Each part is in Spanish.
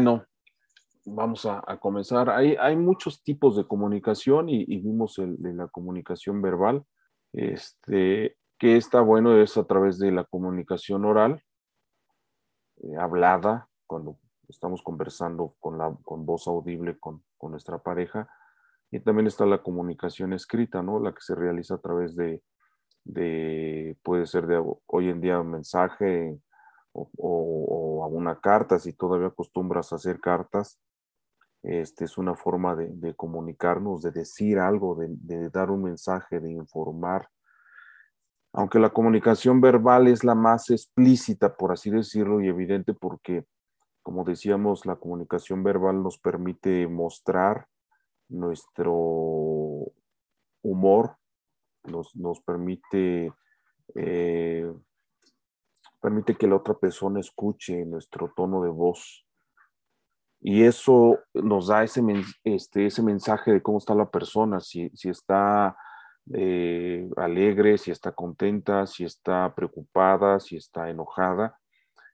bueno, vamos a, comenzar. Hay, muchos tipos de comunicación y, vimos el, de la comunicación verbal. Este, que está bueno es a través de la comunicación oral, eh, hablada, cuando estamos conversando con, voz audible con, nuestra pareja. Y también está la comunicación escrita, ¿no? La que se realiza a través de puede ser de hoy en día un mensaje o, a una carta, si todavía acostumbras a hacer cartas. Este es una forma de, comunicarnos, de decir algo, de, dar un mensaje, de informar aunque la comunicación verbal es la más explícita, por así decirlo, y evidente porque, como decíamos, la comunicación verbal nos permite mostrar nuestro humor, nos, permite, eh, permite que la otra persona escuche nuestro tono de voz. Y eso nos da ese, este, ese mensaje de cómo está la persona, si, si está eh, alegre, si está contenta, si está preocupada, si está enojada.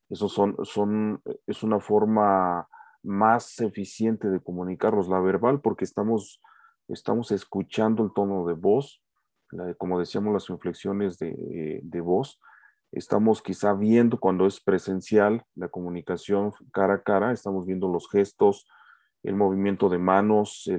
Eso son, son, es una forma más eficiente de comunicarlos, la verbal, porque estamos, estamos escuchando el tono de voz, como decíamos, las inflexiones de, de, voz. Estamos quizá viendo cuando es presencial la comunicación cara a cara, estamos viendo los gestos, el movimiento de manos, eh,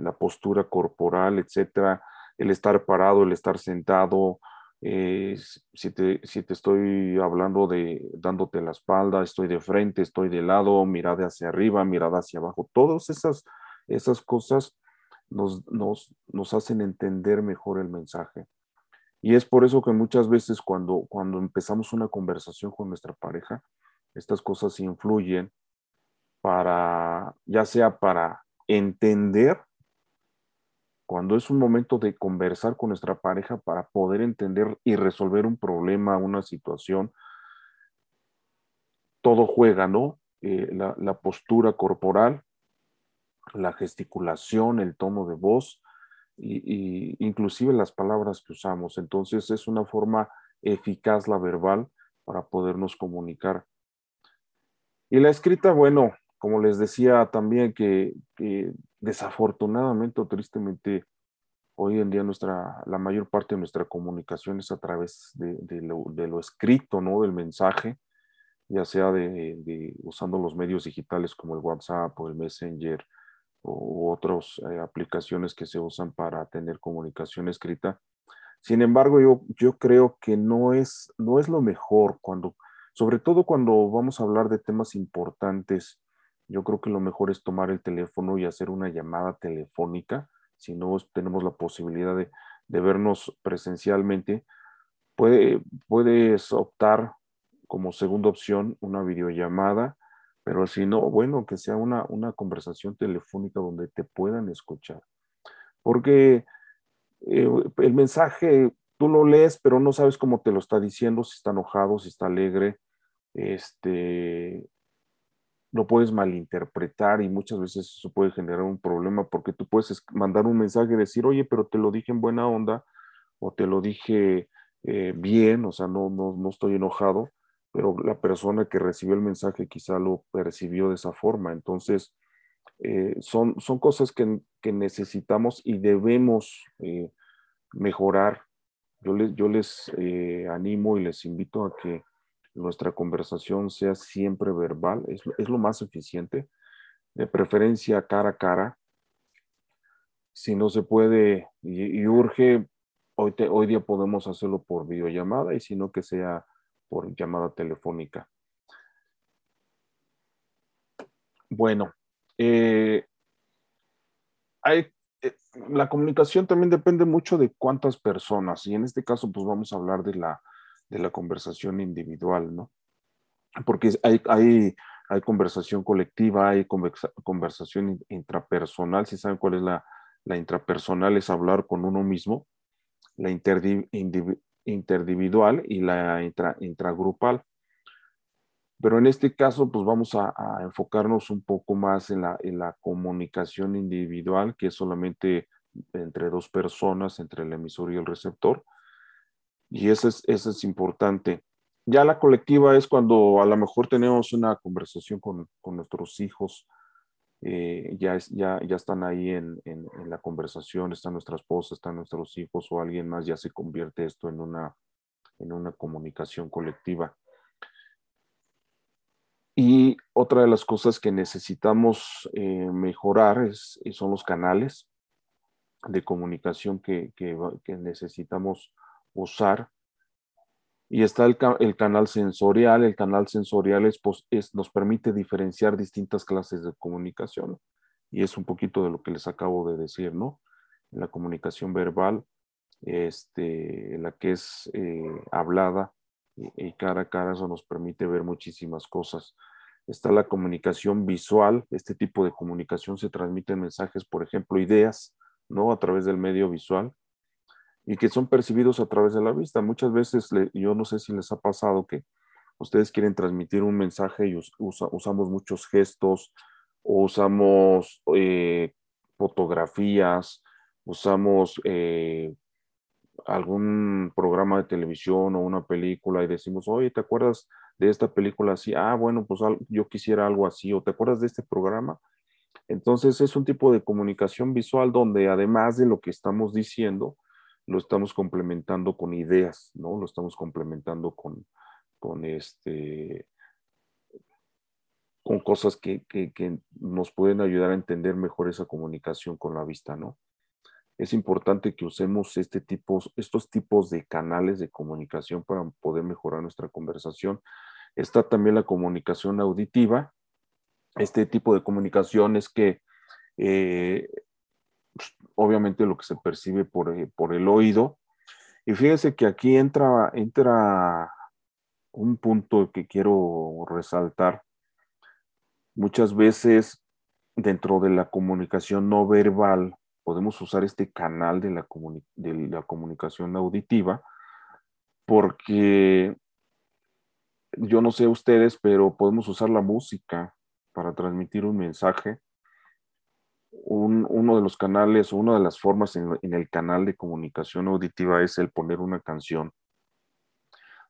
la postura corporal, etcétera, el estar parado, el estar sentado, eh, si, te, si, te, estoy hablando de dándote la espalda, estoy de frente, estoy de lado, mirada hacia arriba, mirada hacia abajo, todas esas, esas cosas nos, nos, nos hacen entender mejor el mensaje. Y es por eso que muchas veces cuando, cuando empezamos una conversación con nuestra pareja, estas cosas influyen para, ya sea para entender cuando es un momento de conversar con nuestra pareja para poder entender y resolver un problema, una situación, todo juega, ¿no? Eh, la, postura corporal, la gesticulación, el tono de voz, y, inclusive las palabras que usamos. Entonces es una forma eficaz la verbal para podernos comunicar. Y la escrita, bueno, como les decía también que, desafortunadamente o tristemente hoy en día nuestra, la mayor parte de nuestra comunicación es a través de, lo, escrito, ¿no? Del mensaje, ya sea de, usando los medios digitales como el WhatsApp o el Messenger o, otras eh, aplicaciones que se usan para tener comunicación escrita. Sin embargo, yo, yo creo que no es, no es lo mejor cuando, sobre todo cuando vamos a hablar de temas importantes yo creo que lo mejor es tomar el teléfono y hacer una llamada telefónica. Si no tenemos la posibilidad de, vernos presencialmente, puede, puedes optar como segunda opción una videollamada, pero si no, bueno, que sea una, una conversación telefónica donde te puedan escuchar. Porque eh, el mensaje tú lo lees, pero no sabes cómo te lo está diciendo, si está enojado, si está alegre, este, lo puedes malinterpretar y muchas veces eso puede generar un problema porque tú puedes mandar un mensaje y decir, oye, pero te lo dije en buena onda o te lo dije eh, bien, o sea, no, no, no estoy enojado, pero la persona que recibió el mensaje quizá lo percibió de esa forma. Entonces, eh, son, son cosas que, que, necesitamos y debemos eh, mejorar. Yo les, yo les animo y les invito a que nuestra conversación sea siempre verbal, es, lo más eficiente, de preferencia cara a cara. Si no se puede y, urge, hoy, hoy día podemos hacerlo por videollamada y si no que sea por llamada telefónica. Bueno, eh, hay, eh, la comunicación también depende mucho de cuántas personas y en este caso pues vamos a hablar de la de la conversación individual, ¿no? Porque hay, hay, conversación colectiva, hay conversación intrapersonal, si saben cuál es la, la intrapersonal, es hablar con uno mismo, la interindividual y la intra, intragrupal. Pero en este caso, pues vamos a, enfocarnos un poco más en la, comunicación individual, que es solamente entre dos personas, entre el emisor y el receptor. Y eso es, eso es importante. ya la colectiva es cuando a lo mejor tenemos una conversación con, nuestros hijos, eh, ya, es, ya, ya están ahí en, la conversación, está nuestra esposa, están nuestros hijos o alguien más, ya se convierte esto en una, en una comunicación colectiva. Y otra de las cosas que necesitamos eh, mejorar es, son los canales de comunicación que, que necesitamos usar y está el, canal sensorial. El canal sensorial pues, es, nos permite diferenciar distintas clases de comunicación. Y es un poquito de lo que les acabo de decir, ¿no? La comunicación verbal, este, la que es eh, hablada y, cara a cara, eso nos permite ver muchísimas cosas. Está la comunicación visual. Este tipo de comunicación se transmiten mensajes, por ejemplo, ideas, ¿no? A través del medio visual y que son percibidos a través de la vista. Muchas veces, yo no sé si les ha pasado que ustedes quieren transmitir un mensaje y usamos muchos gestos, usamos eh, fotografías, usamos eh, algún programa de televisión o una película y decimos, oye, ¿te acuerdas de esta película así? Ah, bueno, pues yo quisiera algo así, o ¿te acuerdas de este programa? Entonces es un tipo de comunicación visual donde además de lo que estamos diciendo, lo estamos complementando con ideas, ¿no? Lo estamos complementando con, con este con cosas que, nos pueden ayudar a entender mejor esa comunicación con la vista, ¿no? Es importante que usemos este estos tipos de canales de comunicación para poder mejorar nuestra conversación. Está también la comunicación auditiva. Este tipo de comunicación es que eh, obviamente lo que se percibe por, eh, por el oído. Y fíjese que aquí entra, entra un punto que quiero resaltar. Muchas veces dentro de la comunicación no verbal podemos usar este canal de la, de la comunicación auditiva porque yo no sé ustedes, pero podemos usar la música para transmitir un mensaje uno de los canales una de las formas en, el canal de comunicación auditiva es el poner una canción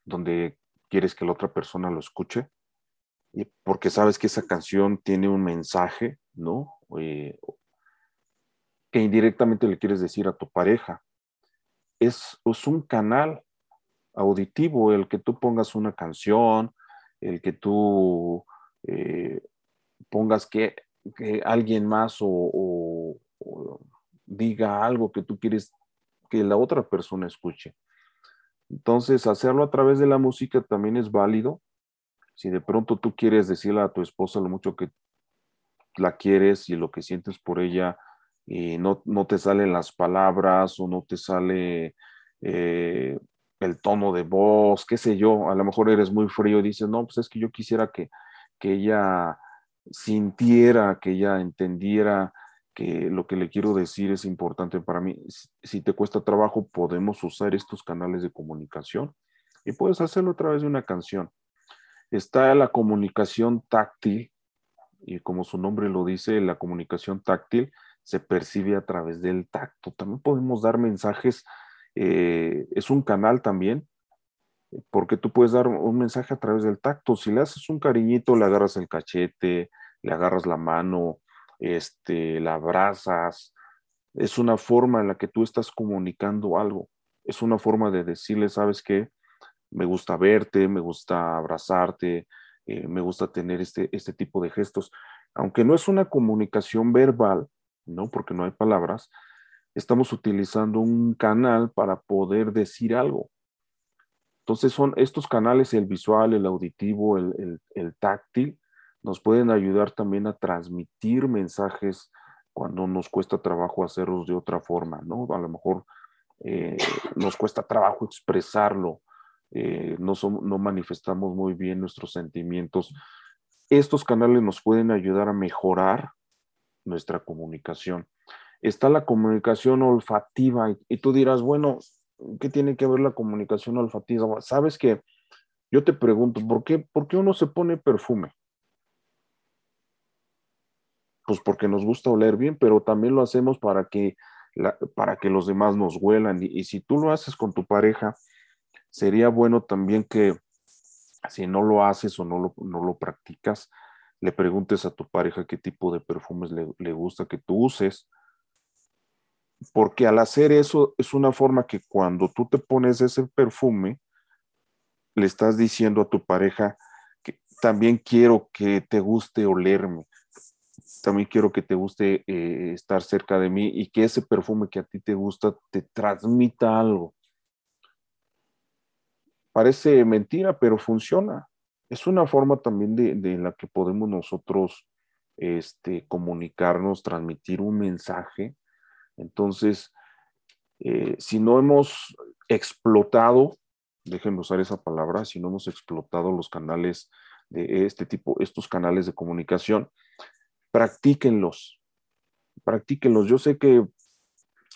donde quieres que la otra persona lo escuche, porque sabes que esa canción tiene un mensaje, ¿no? Eh, que indirectamente le quieres decir a tu pareja. Es, es un canal auditivo el que tú pongas una canción, el que tú eh, pongas que que alguien más o, diga algo que tú quieres que la otra persona escuche. Entonces, hacerlo a través de la música también es válido. Si de pronto tú quieres decirle a tu esposa lo mucho que la quieres y lo que sientes por ella, y no, no te salen las palabras o no te sale eh, el tono de voz, qué sé yo, a lo mejor eres muy frío y dices, no, pues es que yo quisiera que, que ella sintiera, que ella entendiera que lo que le quiero decir es importante para mí. Si te cuesta trabajo, podemos usar estos canales de comunicación y puedes hacerlo a través de una canción. Está la comunicación táctil y como su nombre lo dice, la comunicación táctil se percibe a través del tacto. También podemos dar mensajes, eh, es un canal también porque tú puedes dar un mensaje a través del tacto. Si le haces un cariñito, le agarras el cachete, le agarras la mano, este, la abrazas. Es una forma en la que tú estás comunicando algo. Es una forma de decirle, sabes qué, me gusta verte, me gusta abrazarte, eh, me gusta tener este, este tipo de gestos. Aunque no es una comunicación verbal, ¿no? Porque no hay palabras, estamos utilizando un canal para poder decir algo. Entonces son estos canales, el visual, el auditivo, el, táctil, nos pueden ayudar también a transmitir mensajes cuando nos cuesta trabajo hacerlos de otra forma, ¿no? A lo mejor eh, nos cuesta trabajo expresarlo, eh, no, no manifestamos muy bien nuestros sentimientos. Estos canales nos pueden ayudar a mejorar nuestra comunicación. Está la comunicación olfativa y tú dirás, bueno, ¿qué tiene que ver la comunicación olfativa? Sabes que yo te pregunto, ¿por qué, ¿por qué uno se pone perfume? Pues porque nos gusta oler bien, pero también lo hacemos para que, para que los demás nos huelan. Y, si tú lo haces con tu pareja, sería bueno también que si no lo haces o no lo, no lo practicas, le preguntes a tu pareja qué tipo de perfumes le, le gusta que tú uses, porque al hacer eso es una forma que cuando tú te pones ese perfume, le estás diciendo a tu pareja que también quiero que te guste olerme, también quiero que te guste eh, estar cerca de mí y que ese perfume que a ti te gusta te transmita algo. Parece mentira, pero funciona. Es una forma también de, la que podemos nosotros este, comunicarnos, transmitir un mensaje entonces, eh, si no hemos explotado, déjenme usar esa palabra, si no hemos explotado los canales de este tipo, estos canales de comunicación, practíquenlos, practíquenlos. Yo sé que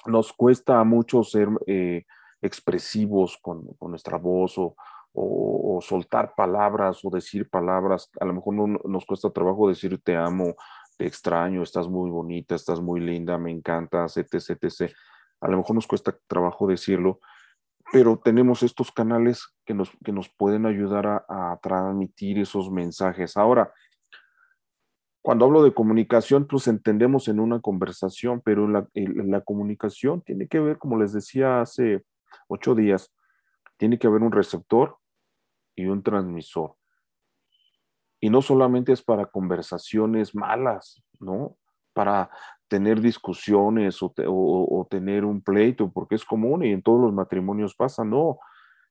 nos cuesta mucho ser eh, expresivos con, nuestra voz o, soltar palabras o decir palabras. A lo mejor no, nos cuesta trabajo decir te amo, te extraño, estás muy bonita, estás muy linda, me encantas, etc, etc. A lo mejor nos cuesta trabajo decirlo, pero tenemos estos canales que nos, que nos pueden ayudar a, transmitir esos mensajes. Ahora, cuando hablo de comunicación, pues entendemos en una conversación, pero la, la, comunicación tiene que ver, como les decía hace ocho días, tiene que haber un receptor y un transmisor. Y no solamente es para conversaciones malas, ¿no? Para tener discusiones o, tener un pleito, porque es común y en todos los matrimonios pasa, no.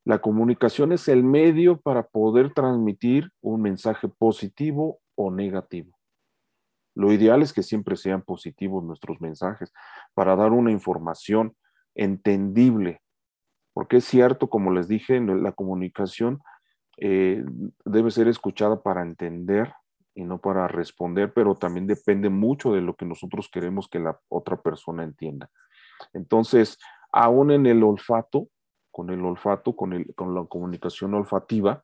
La comunicación es el medio para poder transmitir un mensaje positivo o negativo. Lo ideal es que siempre sean positivos nuestros mensajes para dar una información entendible, porque es cierto, como les dije, la comunicación eh, debe ser escuchada para entender y no para responder, pero también depende mucho de lo que nosotros queremos que la otra persona entienda. Entonces, aún en el olfato, con el olfato, con, el, con la comunicación olfativa,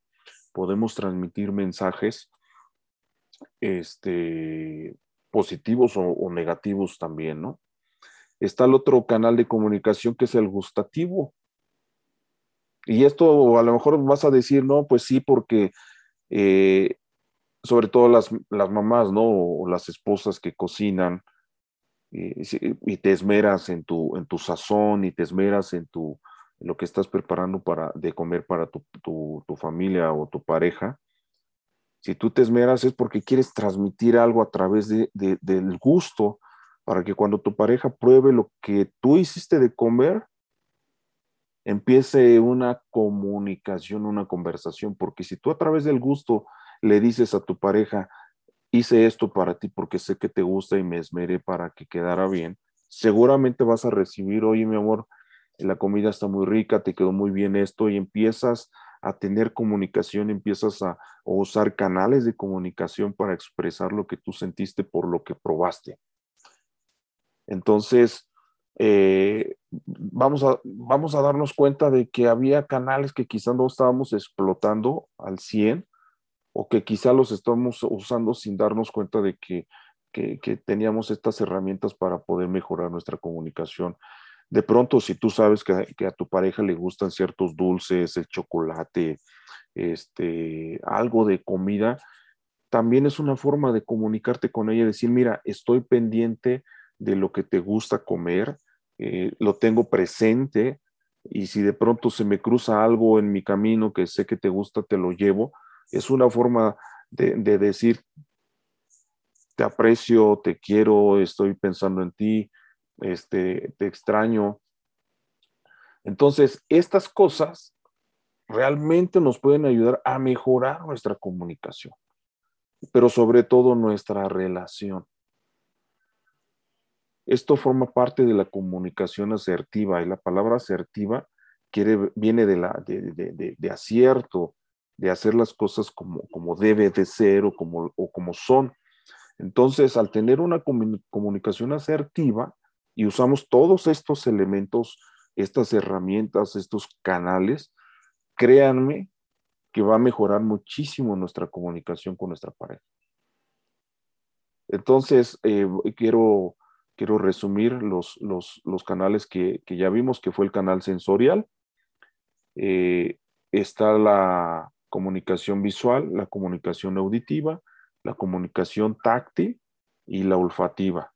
podemos transmitir mensajes este, positivos o, negativos también, ¿no? Está el otro canal de comunicación que es el gustativo. Y esto a lo mejor vas a decir, no, pues sí, porque eh, sobre todo las, mamás, ¿no? O las esposas que cocinan eh, y te esmeras en tu, en tu sazón y te esmeras en, tu, lo que estás preparando para, de comer para tu, familia o tu pareja. Si tú te esmeras es porque quieres transmitir algo a través de, del gusto para que cuando tu pareja pruebe lo que tú hiciste de comer, empiece una comunicación, una conversación, porque si tú a través del gusto le dices a tu pareja, hice esto para ti porque sé que te gusta y me esmeré para que quedara bien, seguramente vas a recibir, oye mi amor, la comida está muy rica, te quedó muy bien esto y empiezas a tener comunicación, empiezas a, usar canales de comunicación para expresar lo que tú sentiste por lo que probaste. Entonces, eh, vamos, a, vamos a darnos cuenta de que había canales que quizás no estábamos explotando al 100 o que quizá los estamos usando sin darnos cuenta de que, que, teníamos estas herramientas para poder mejorar nuestra comunicación. De pronto, si tú sabes que, a tu pareja le gustan ciertos dulces, el chocolate, este, algo de comida, también es una forma de comunicarte con ella, decir, mira, estoy pendiente de lo que te gusta comer, eh, lo tengo presente y si de pronto se me cruza algo en mi camino que sé que te gusta, te lo llevo. Es una forma de, decir, te aprecio, te quiero, estoy pensando en ti, este, te extraño. Entonces, estas cosas realmente nos pueden ayudar a mejorar nuestra comunicación, pero sobre todo nuestra relación. Esto forma parte de la comunicación asertiva y la palabra asertiva viene de, la, de, acierto, de hacer las cosas como, como debe de ser o como, o como son. Entonces, al tener una comunicación asertiva y usamos todos estos elementos, estas herramientas, estos canales, créanme que va a mejorar muchísimo nuestra comunicación con nuestra pareja. Entonces, eh, quiero quiero resumir los, los, canales que, ya vimos, que fue el canal sensorial. Eh, está la comunicación visual, la comunicación auditiva, la comunicación táctil y la olfativa.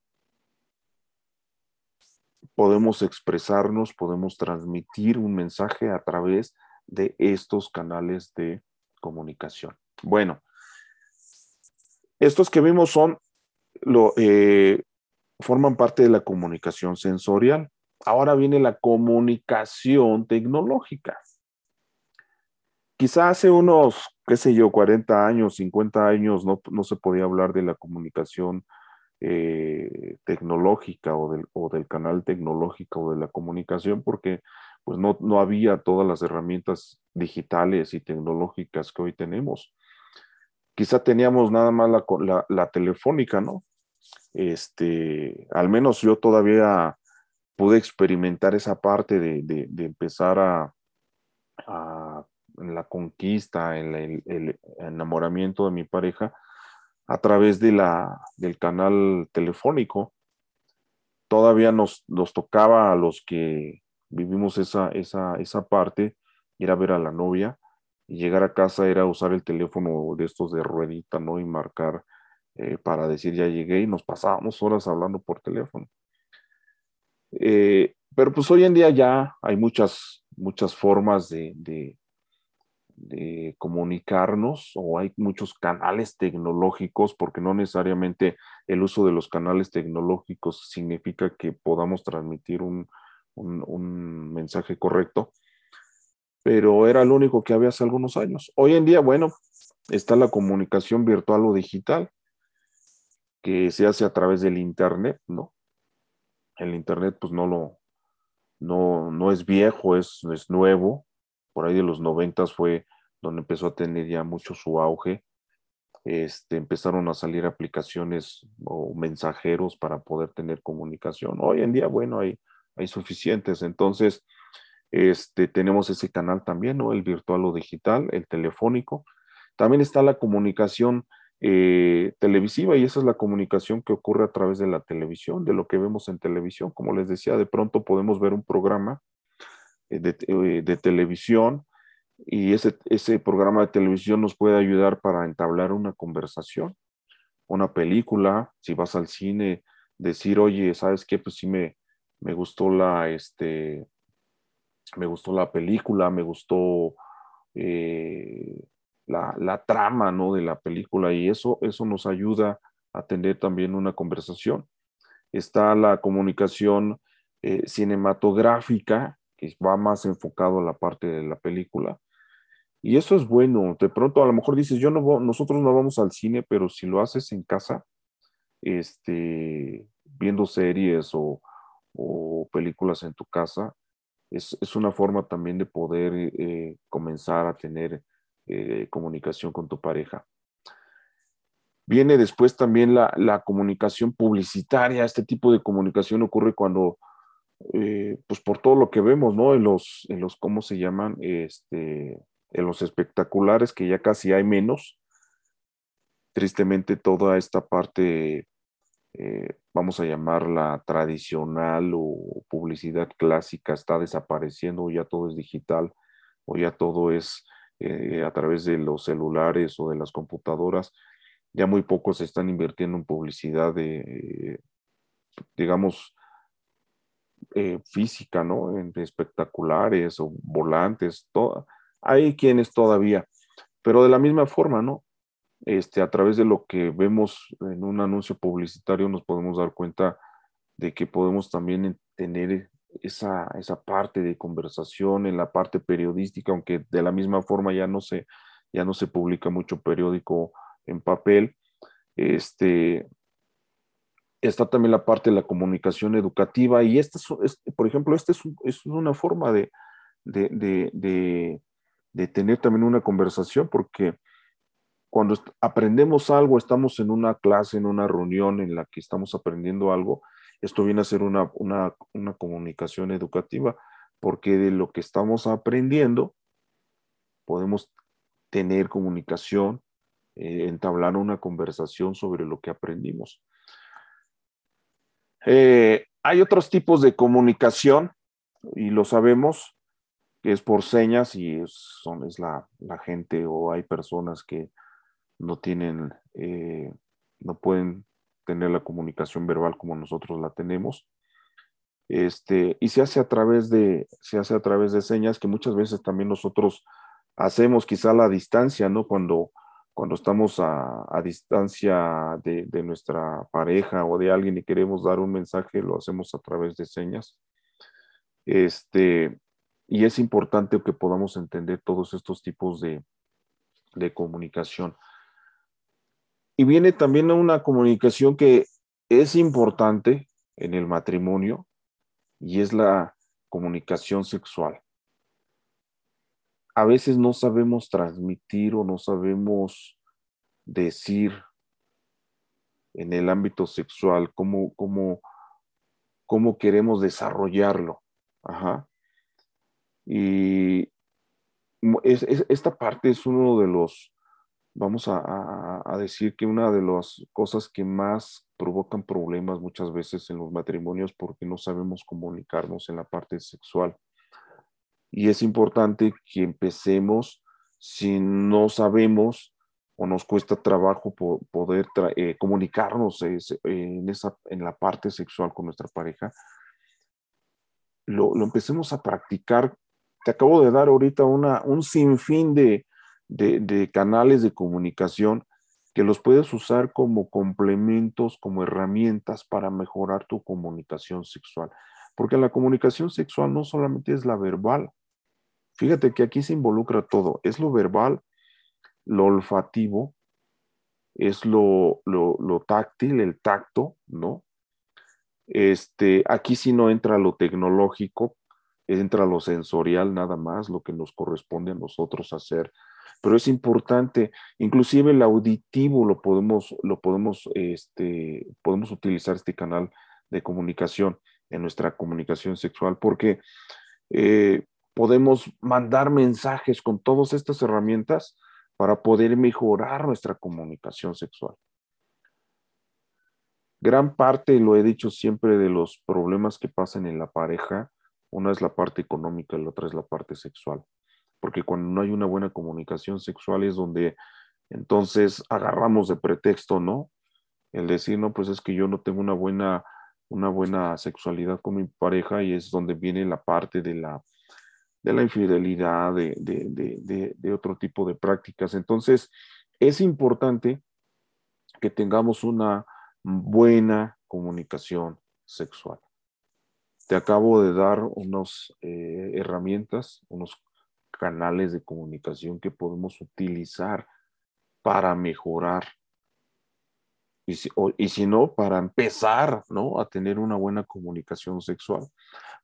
Podemos expresarnos, podemos transmitir un mensaje a través de estos canales de comunicación. Bueno, estos que vimos son lo, eh, forman parte de la comunicación sensorial. Ahora viene la comunicación tecnológica. Quizá hace unos, qué sé yo, 40 años, 50 años, no, se podía hablar de la comunicación eh, tecnológica o del, o del, canal tecnológico o de la comunicación porque pues no, no había todas las herramientas digitales y tecnológicas que hoy tenemos. Quizá teníamos nada más la, la telefónica, ¿no? este, al menos yo todavía pude experimentar esa parte de, empezar a, en la conquista, en el, enamoramiento de mi pareja a través de la, del canal telefónico. Todavía nos, nos tocaba a los que vivimos esa, esa, esa parte, ir a ver a la novia y llegar a casa era usar el teléfono de estos de ruedita, ¿no? Y marcar eh, para decir ya llegué y nos pasábamos horas hablando por teléfono. Eh, pero pues hoy en día ya hay muchas, muchas formas de, de, comunicarnos o hay muchos canales tecnológicos porque no necesariamente el uso de los canales tecnológicos significa que podamos transmitir un, un, un mensaje correcto, pero era lo único que había hace algunos años. Hoy en día, bueno, está la comunicación virtual o digital que se hace a través del Internet, ¿no? El Internet pues no lo, no, no es viejo, es, es nuevo. Por ahí de los noventas fue donde empezó a tener ya mucho su auge. Este, empezaron a salir aplicaciones o mensajeros para poder tener comunicación. Hoy en día, bueno, hay, hay suficientes. Entonces, este, tenemos ese canal también, ¿no? El virtual o digital, el telefónico. También está la comunicación eh, televisiva y esa es la comunicación que ocurre a través de la televisión, de lo que vemos en televisión. Como les decía, de pronto podemos ver un programa eh, eh, de, televisión y ese, ese programa de televisión nos puede ayudar para entablar una conversación, una película, si vas al cine, decir, oye, ¿sabes qué? Pues sí me, me gustó la, este, me gustó la película, me gustó la, trama ¿no? de la película y eso, eso nos ayuda a tener también una conversación. Está la comunicación eh, cinematográfica, que va más enfocado a la parte de la película. Y eso es bueno. De pronto a lo mejor dices, yo no nosotros no vamos al cine, pero si lo haces en casa, este, viendo series o, películas en tu casa, es, una forma también de poder eh, comenzar a tener eh, comunicación con tu pareja. Viene después también la, comunicación publicitaria. Este tipo de comunicación ocurre cuando, eh, pues por todo lo que vemos, ¿no? En los, en los ¿cómo se llaman? Este, en los espectaculares, que ya casi hay menos. Tristemente, toda esta parte, eh, vamos a llamarla tradicional o publicidad clásica, está desapareciendo, ya todo es digital, o ya todo es eh, a través de los celulares o de las computadoras. Ya muy pocos se están invirtiendo en publicidad de, digamos, eh, física, ¿no? En espectaculares o volantes, todo. Hay quienes todavía, pero de la misma forma, ¿no? Este, a través de lo que vemos en un anuncio publicitario nos podemos dar cuenta de que podemos también tener esa, esa parte de conversación en la parte periodística, aunque de la misma forma ya no se, ya no se publica mucho periódico en papel. Este, está también la parte de la comunicación educativa y esta es, por ejemplo, esta es, es, una forma de, de, tener también una conversación porque cuando aprendemos algo, estamos en una clase, en una reunión en la que estamos aprendiendo algo, esto viene a ser una, comunicación educativa, porque de lo que estamos aprendiendo podemos tener comunicación, eh, entablar una conversación sobre lo que aprendimos. Eh, hay otros tipos de comunicación, y lo sabemos, es por señas y es, son, es la, gente o hay personas que no tienen, eh, no pueden tener la comunicación verbal como nosotros la tenemos. Este, y se hace a través de, se hace a través de señas que muchas veces también nosotros hacemos quizá la distancia, ¿no? Cuando, cuando estamos a, distancia de, de, nuestra pareja o de alguien y queremos dar un mensaje, lo hacemos a través de señas. Este, y es importante que podamos entender todos estos tipos de, comunicación. Y viene también una comunicación que es importante en el matrimonio y es la comunicación sexual. A veces no sabemos transmitir o no sabemos decir en el ámbito sexual cómo, cómo, cómo queremos desarrollarlo. Ajá. Y esta parte es uno de los, vamos a, decir que una de las cosas que más provocan problemas muchas veces en los matrimonios porque no sabemos comunicarnos en la parte sexual. Y es importante que empecemos, si no sabemos o nos cuesta trabajo poder eh, comunicarnos en, esa, en la parte sexual con nuestra pareja, lo, lo empecemos a practicar te acabo de dar ahorita una, un sinfín de, canales de comunicación que los puedes usar como complementos, como herramientas para mejorar tu comunicación sexual. Porque la comunicación sexual no solamente es la verbal. Fíjate que aquí se involucra todo. Es lo verbal, lo olfativo, es lo, lo, lo táctil, el tacto, ¿no? Este, aquí sí no entra lo tecnológico, entra lo sensorial nada más, lo que nos corresponde a nosotros hacer. Pero es importante, inclusive el auditivo lo podemos, lo podemos, este, podemos utilizar este canal de comunicación en nuestra comunicación sexual, porque eh, podemos mandar mensajes con todas estas herramientas para poder mejorar nuestra comunicación sexual. Gran parte, lo he dicho siempre, de los problemas que pasan en la pareja una es la parte económica la otra es la parte sexual. Porque cuando no hay una buena comunicación sexual es donde entonces agarramos de pretexto, ¿no? El decir, no, pues es que yo no tengo una buena, una buena sexualidad con mi pareja y es donde viene la parte de la, de la infidelidad, de, de, de otro tipo de prácticas. Entonces, es importante que tengamos una buena comunicación sexual. Te acabo de dar unas eh, herramientas, unos canales de comunicación que podemos utilizar para mejorar. Y si, y si, no, para empezar, ¿no? A tener una buena comunicación sexual.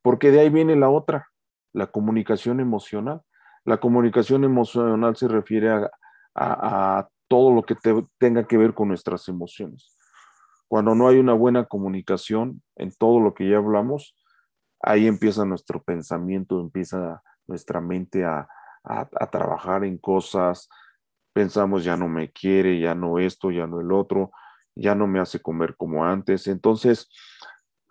Porque de ahí viene la otra, la comunicación emocional. La comunicación emocional se refiere a, a todo lo que tenga que ver con nuestras emociones. Cuando no hay una buena comunicación en todo lo que ya hablamos, ahí empieza nuestro pensamiento, empieza nuestra mente a, trabajar en cosas, pensamos ya no me quiere, ya no esto, ya no el otro, ya no me hace comer como antes. Entonces,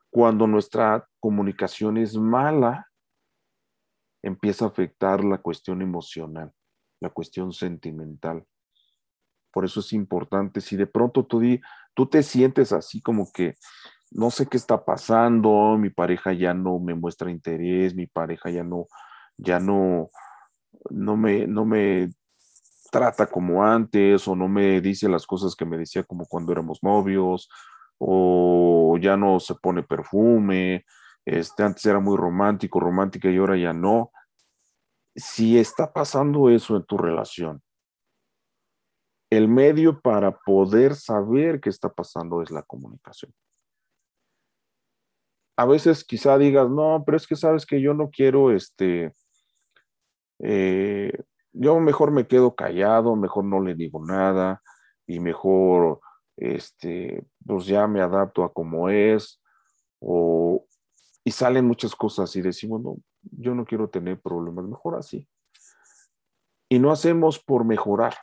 cuando nuestra comunicación es mala, empieza a afectar la cuestión emocional, la cuestión sentimental. Por eso es importante, si de pronto tú, tú te sientes así como que no sé qué está pasando, mi pareja ya no me muestra interés, mi pareja ya no, ya no, no me, no me trata como antes o no me dice las cosas que me decía como cuando éramos novios o ya no se pone perfume, este, antes era muy romántico, romántica y ahora ya no. Si está pasando eso en tu relación, el medio para poder saber qué está pasando es la comunicación a veces quizá digas, no, pero es que sabes que yo no quiero, este, eh, yo mejor me quedo callado, mejor no le digo nada y mejor, este, pues ya me adapto a como es, o, y salen muchas cosas y decimos, no, yo no quiero tener problemas, mejor así. Y no hacemos por mejorar,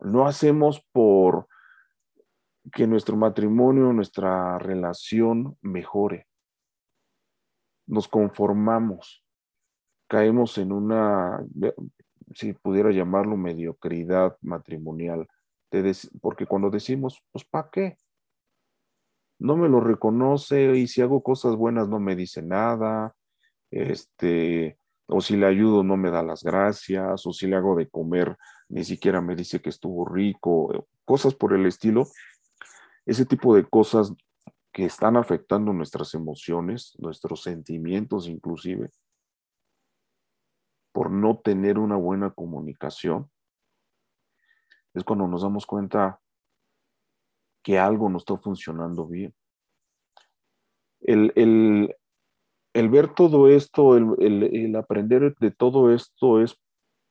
no hacemos por que nuestro matrimonio, nuestra relación mejore nos conformamos. caemos en una, si pudiera llamarlo, mediocridad matrimonial. porque cuando decimos, pues ¿para qué? No me lo reconoce y si hago cosas buenas no me dice nada, este, o si le ayudo no me da las gracias, o si le hago de comer ni siquiera me dice que estuvo rico, cosas por el estilo. Ese tipo de cosas que están afectando nuestras emociones, nuestros sentimientos inclusive, por no tener una buena comunicación, es cuando nos damos cuenta que algo no está funcionando bien. El, el, ver todo esto, el, el, aprender de todo esto es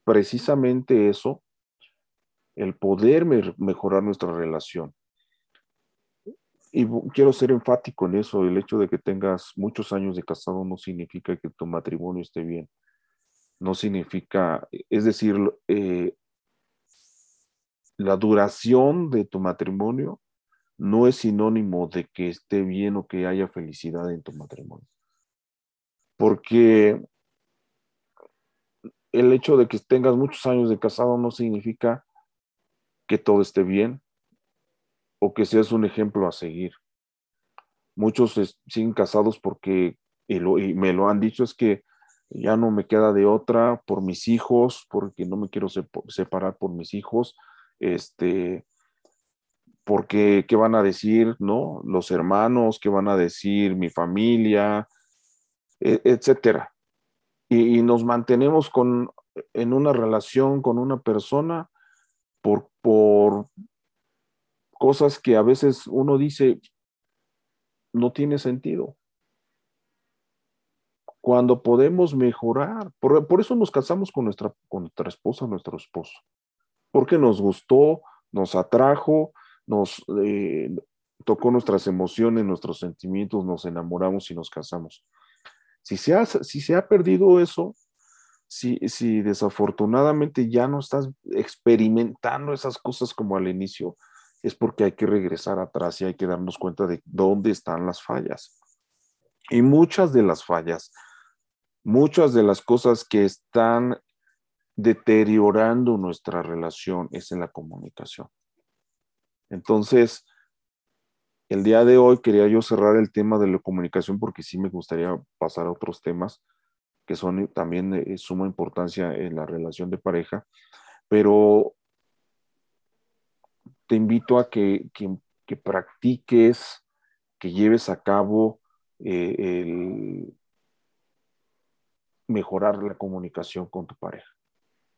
precisamente eso, el poder mejorar nuestra relación. Y quiero ser enfático en eso, el hecho de que tengas muchos años de casado no significa que tu matrimonio esté bien. No significa, es decir, eh, la duración de tu matrimonio no es sinónimo de que esté bien o que haya felicidad en tu matrimonio. Porque el hecho de que tengas muchos años de casado no significa que todo esté bien o que seas un ejemplo a seguir. Muchos siguen casados porque, y, me lo han dicho, es que ya no me queda de otra por mis hijos, porque no me quiero separar por mis hijos, este, porque qué van a decir, ¿no? Los hermanos, qué van a decir mi familia, e, etcétera. Y, y, nos mantenemos con, en una relación con una persona por, por cosas que a veces uno dice no tiene sentido. Cuando podemos mejorar, por, eso nos casamos con nuestra, con nuestra esposa, nuestro esposo, porque nos gustó, nos atrajo, nos eh, tocó nuestras emociones, nuestros sentimientos, nos enamoramos y nos casamos. Si se ha, si se ha perdido eso, si, si desafortunadamente ya no estás experimentando esas cosas como al inicio, es porque hay que regresar atrás y hay que darnos cuenta de dónde están las fallas. Y muchas de las fallas, muchas de las cosas que están deteriorando nuestra relación es en la comunicación. Entonces, el día de hoy quería yo cerrar el tema de la comunicación porque sí me gustaría pasar a otros temas que son también de suma importancia en la relación de pareja, pero te invito a que, practiques, que lleves a cabo eh, el mejorar la comunicación con tu pareja.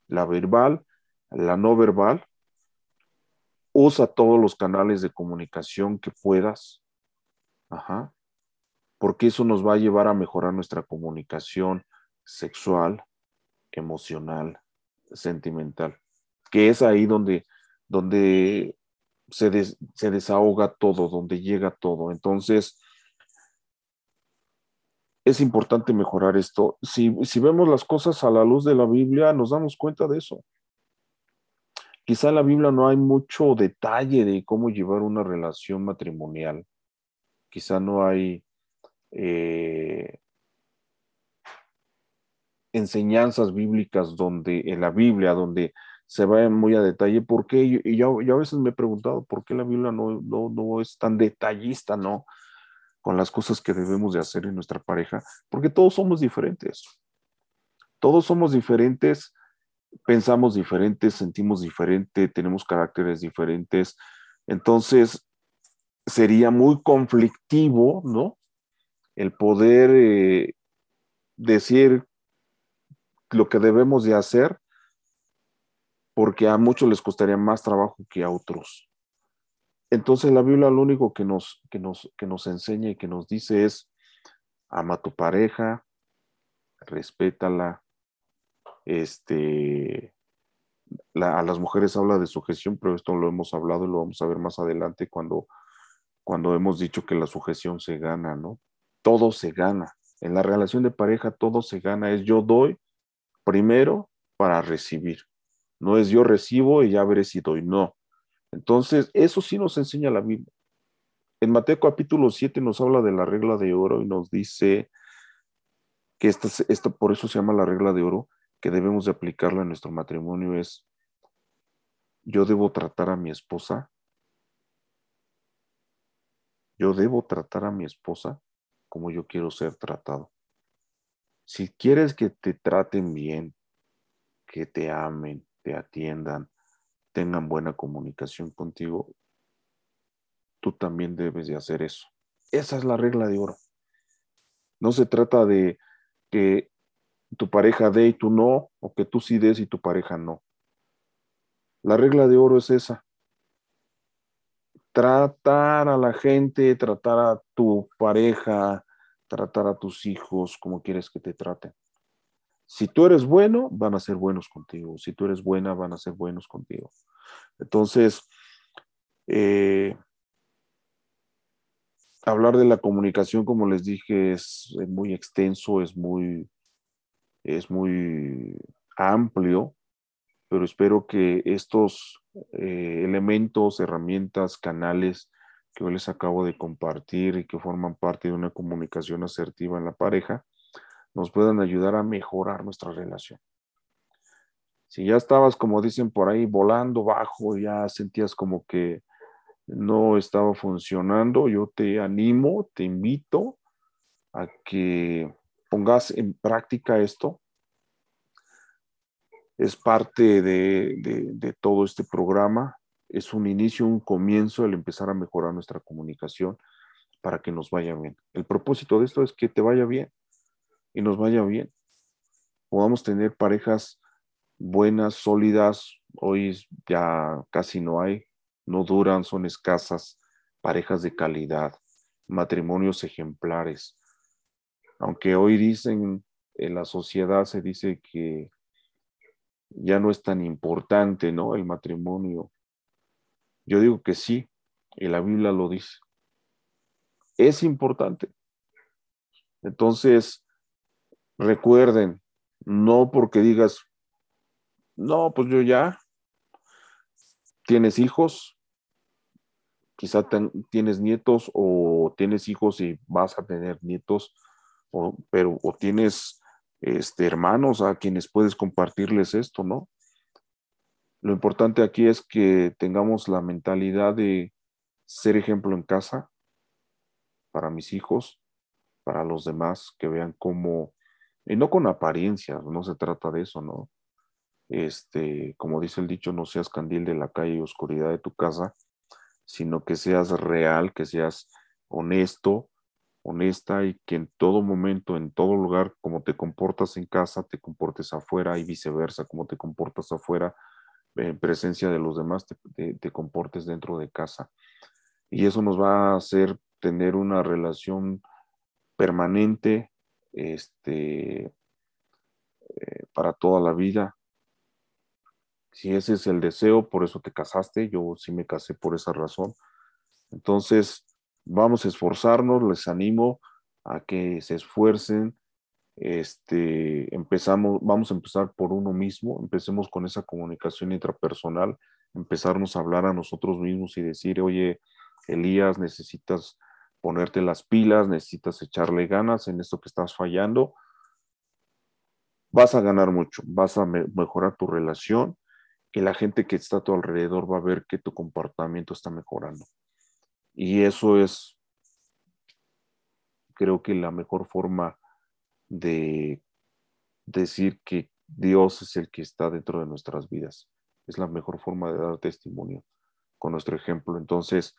La verbal, la no verbal. Usa todos los canales de comunicación que puedas. Ajá. Porque eso nos va a llevar a mejorar nuestra comunicación sexual, emocional, sentimental. Que es ahí donde, donde se, desahoga todo, donde llega todo. Entonces, es importante mejorar esto. Si, si, vemos las cosas a la luz de la Biblia, nos damos cuenta de eso. Quizá en la Biblia no hay mucho detalle de cómo llevar una relación matrimonial. Quizá no hay eh, enseñanzas bíblicas donde, en la Biblia, donde se va muy a detalle. ¿Por qué? Y yo, yo, a veces me he preguntado por qué la Biblia no, no, no es tan detallista, ¿no? Con las cosas que debemos de hacer en nuestra pareja, porque todos somos diferentes. Todos somos diferentes, pensamos diferentes, sentimos diferente, tenemos caracteres diferentes. Entonces, sería muy conflictivo, ¿no? El poder eh, decir lo que debemos de hacer porque a muchos les costaría más trabajo que a otros. Entonces la Biblia lo único que nos, que nos, que nos enseña y que nos dice es, ama a tu pareja, respétala, este, a las mujeres habla de sujeción, pero esto lo hemos hablado y lo vamos a ver más adelante cuando, cuando hemos dicho que la sujeción se gana, ¿no? Todo se gana. En la relación de pareja todo se gana, es yo doy primero para recibir. No es yo recibo y ya veré si doy, no. Entonces, eso sí nos enseña la Biblia. En Mateo capítulo 7 nos habla de la regla de oro y nos dice que esta, esta, por eso se llama la regla de oro, que debemos de aplicarla en nuestro matrimonio es, yo debo tratar a mi esposa, yo debo tratar a mi esposa como yo quiero ser tratado. Si quieres que te traten bien, que te amen, te atiendan, tengan buena comunicación contigo, tú también debes de hacer eso. Esa es la regla de oro. No se trata de que tu pareja dé y tú no, o que tú sí des y tu pareja no. La regla de oro es esa. Tratar a la gente, tratar a tu pareja, tratar a tus hijos como quieres que te traten. Si tú eres bueno, van a ser buenos contigo. Si tú eres buena, van a ser buenos contigo. Entonces, eh, hablar de la comunicación, como les dije, es, muy extenso, es muy, es muy amplio, pero espero que estos eh, elementos, herramientas, canales que hoy les acabo de compartir y que forman parte de una comunicación asertiva en la pareja, nos puedan ayudar a mejorar nuestra relación. Si ya estabas, como dicen por ahí, volando bajo, ya sentías como que no estaba funcionando, yo te animo, te invito a que pongas en práctica esto. Es parte de, todo este programa. Es un inicio, un comienzo, el empezar a mejorar nuestra comunicación para que nos vaya bien. El propósito de esto es que te vaya bien y nos vaya bien. Podamos tener parejas buenas, sólidas. Hoy ya casi no hay no duran, son escasas, parejas de calidad, matrimonios ejemplares. Aunque hoy dicen, en la sociedad se dice que ya no es tan importante, ¿no? El matrimonio. Yo digo que sí, y la Biblia lo dice. Es importante. Entonces, recuerden, no porque digas, no, pues yo ya, tienes hijos, quizá tienes nietos o tienes hijos y vas a tener nietos, o, pero o tienes este, hermanos a quienes puedes compartirles esto, ¿no? Lo importante aquí es que tengamos la mentalidad de ser ejemplo en casa para mis hijos, para los demás, que vean cómo, y no con apariencias, no se trata de eso, ¿no? Este, como dice el dicho, no seas candil de la calle y oscuridad de tu casa, sino que seas real, que seas honesto, honesta y que en todo momento, en todo lugar, como te comportas en casa, te comportes afuera y viceversa, como te comportas afuera, en presencia de los demás, te, comportes dentro de casa. Y eso nos va a hacer tener una relación permanente, este, eh, para toda la vida, si ese es el deseo, por eso te casaste, yo sí me casé por esa razón. Entonces, vamos a esforzarnos, les animo a que se esfuercen. Este, empezamos, vamos a empezar por uno mismo, empecemos con esa comunicación intrapersonal, empezarnos a hablar a nosotros mismos y decir, oye, Elías, necesitas ponerte las pilas, necesitas echarle ganas en esto que estás fallando. Vas a ganar mucho, vas a mejorar tu relación y la gente que está a tu alrededor va a ver que tu comportamiento está mejorando. Y eso es, creo que la mejor forma de decir que Dios es el que está dentro de nuestras vidas. Es la mejor forma de dar testimonio con nuestro ejemplo. Entonces,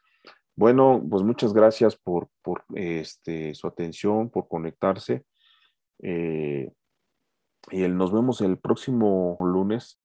bueno, pues muchas gracias por, este, su atención, por conectarse. Eh, y nos vemos el próximo lunes.